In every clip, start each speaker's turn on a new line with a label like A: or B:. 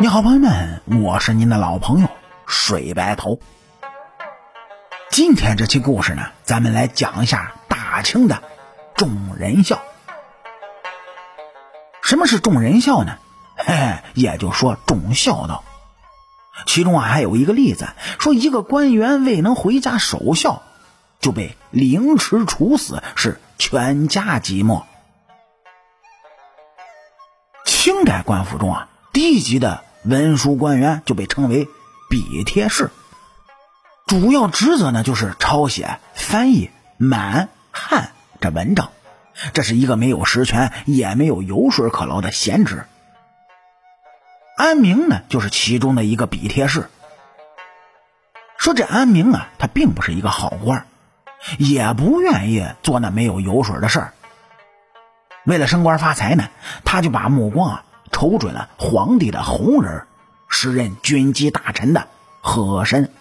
A: 你好，朋友们，我是您的老朋友水白头。今天这期故事呢，咱们来讲一下大清的众人笑。什么是众人笑呢？嘿嘿，也就说重孝道。其中啊，还有一个例子，说一个官员未能回家守孝，就被凌迟处死，是全家寂寞。清代官府中啊，低级的文书官员就被称为笔帖式，主要职责呢就是抄写、翻译满汉这文章，这是一个没有实权也没有油水可捞的闲职。安明呢，就是其中的一个笔帖式。说这安明啊，他并不是一个好官，也不愿意做那没有油水的事儿。为了升官发财呢，他就把目光啊瞅准了皇帝的红人，时任军机大臣的和珅。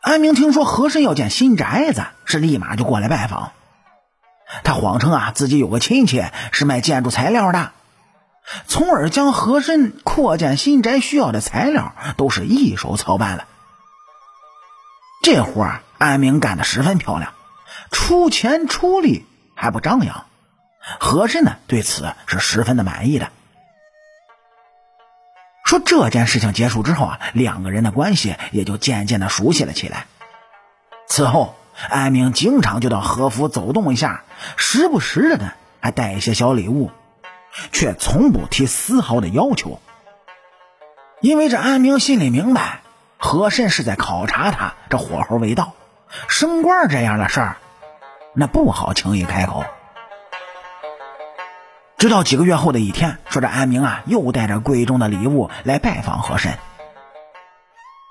A: 安明听说和珅要建新宅子，是立马就过来拜访。他谎称啊自己有个亲戚是卖建筑材料的，从而将和珅扩建新宅需要的材料都是一手操办了。这活儿安明干得十分漂亮，出钱出力。还不张扬，和珅呢对此是十分的满意的。说这件事情结束之后啊，两个人的关系也就渐渐的熟悉了起来。此后，安明经常就到和府走动一下，时不时的呢还带一些小礼物，却从不提丝毫的要求。因为这安明心里明白，和珅是在考察他这火候未到，升官这样的事儿。那不好轻易开口。直到几个月后的一天，说这安明啊又带着贵重的礼物来拜访和珅，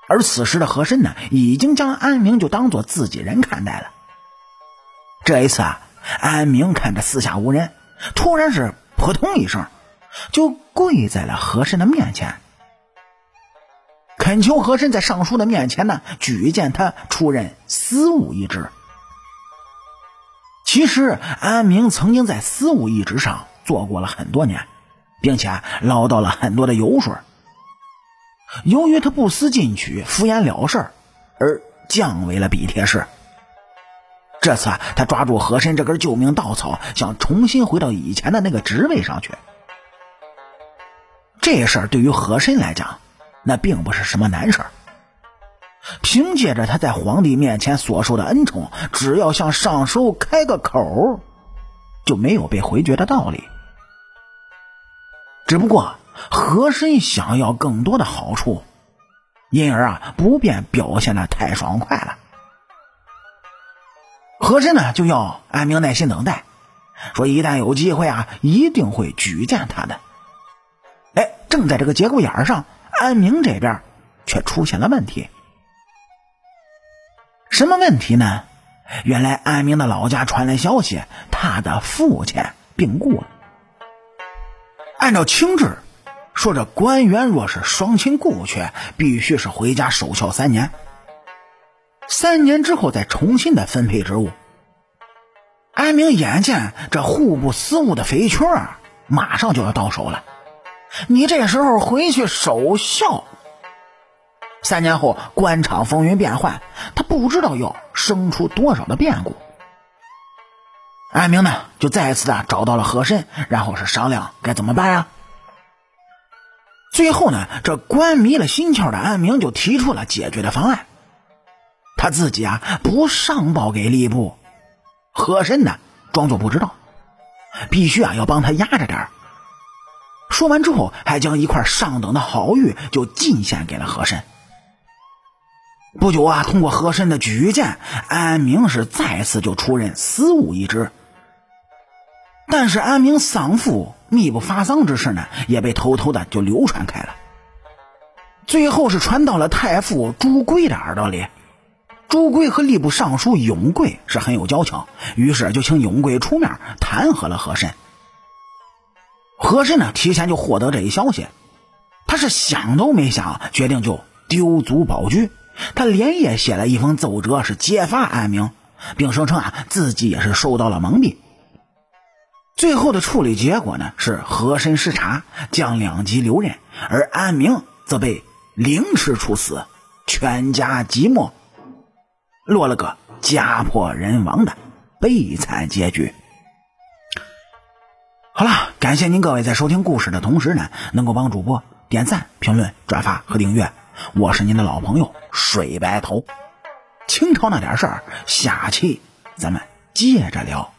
A: 而此时的和珅呢，已经将安明就当做自己人看待了。这一次啊，安明看着四下无人，突然是扑通一声，就跪在了和珅的面前，恳求和珅在尚书的面前呢举荐他出任司务一职。其实安明曾经在司务一职上做过了很多年，并且捞到了很多的油水。由于他不思进取、敷衍了事，而降为了笔帖式。这次，他抓住和珅这根救命稻草，想重新回到以前的那个职位上去。这事儿对于和珅来讲，那并不是什么难事儿。凭借着他在皇帝面前所受的恩宠，只要向上书开个口，就没有被回绝的道理。只不过和珅想要更多的好处，因而啊不便表现的太爽快了。和珅呢就要安明耐心等待，说一旦有机会啊，一定会举荐他的。哎，正在这个节骨眼上，安明这边却出现了问题。什么问题呢？原来安明的老家传来消息，他的父亲病故了。按照清制，说这官员若是双亲故去，必须是回家守孝三年，三年之后再重新的分配职务。安明眼见这户部司务的肥缺啊，马上就要到手了，你这时候回去守孝。三年后，官场风云变幻，他不知道要生出多少的变故。安明呢，就再一次的找到了和珅，然后是商量该怎么办呀。最后呢，这官迷了心窍的安明就提出了解决的方案。他自己啊，不上报给吏部，和珅呢，装作不知道，必须啊要帮他压着点说完之后，还将一块上等的好玉就进献给了和珅。不久啊，通过和珅的举荐，安明是再次就出任司务一职。但是安明丧父秘不发丧之事呢，也被偷偷的就流传开了。最后是传到了太傅朱贵的耳朵里。朱贵和吏部尚书永贵是很有交情，于是就请永贵出面弹劾了和珅。和珅呢，提前就获得这一消息，他是想都没想，决定就丢卒保车。他连夜写了一封奏折，是揭发安明，并声称啊自己也是受到了蒙蔽。最后的处理结果呢是和珅视察，将两级留任，而安明则被凌迟处死，全家寂寞，落了个家破人亡的悲惨结局。好了，感谢您各位在收听故事的同时呢，能够帮主播点赞、评论、转发和订阅。我是您的老朋友水白头。清朝那点事儿，下期咱们接着聊。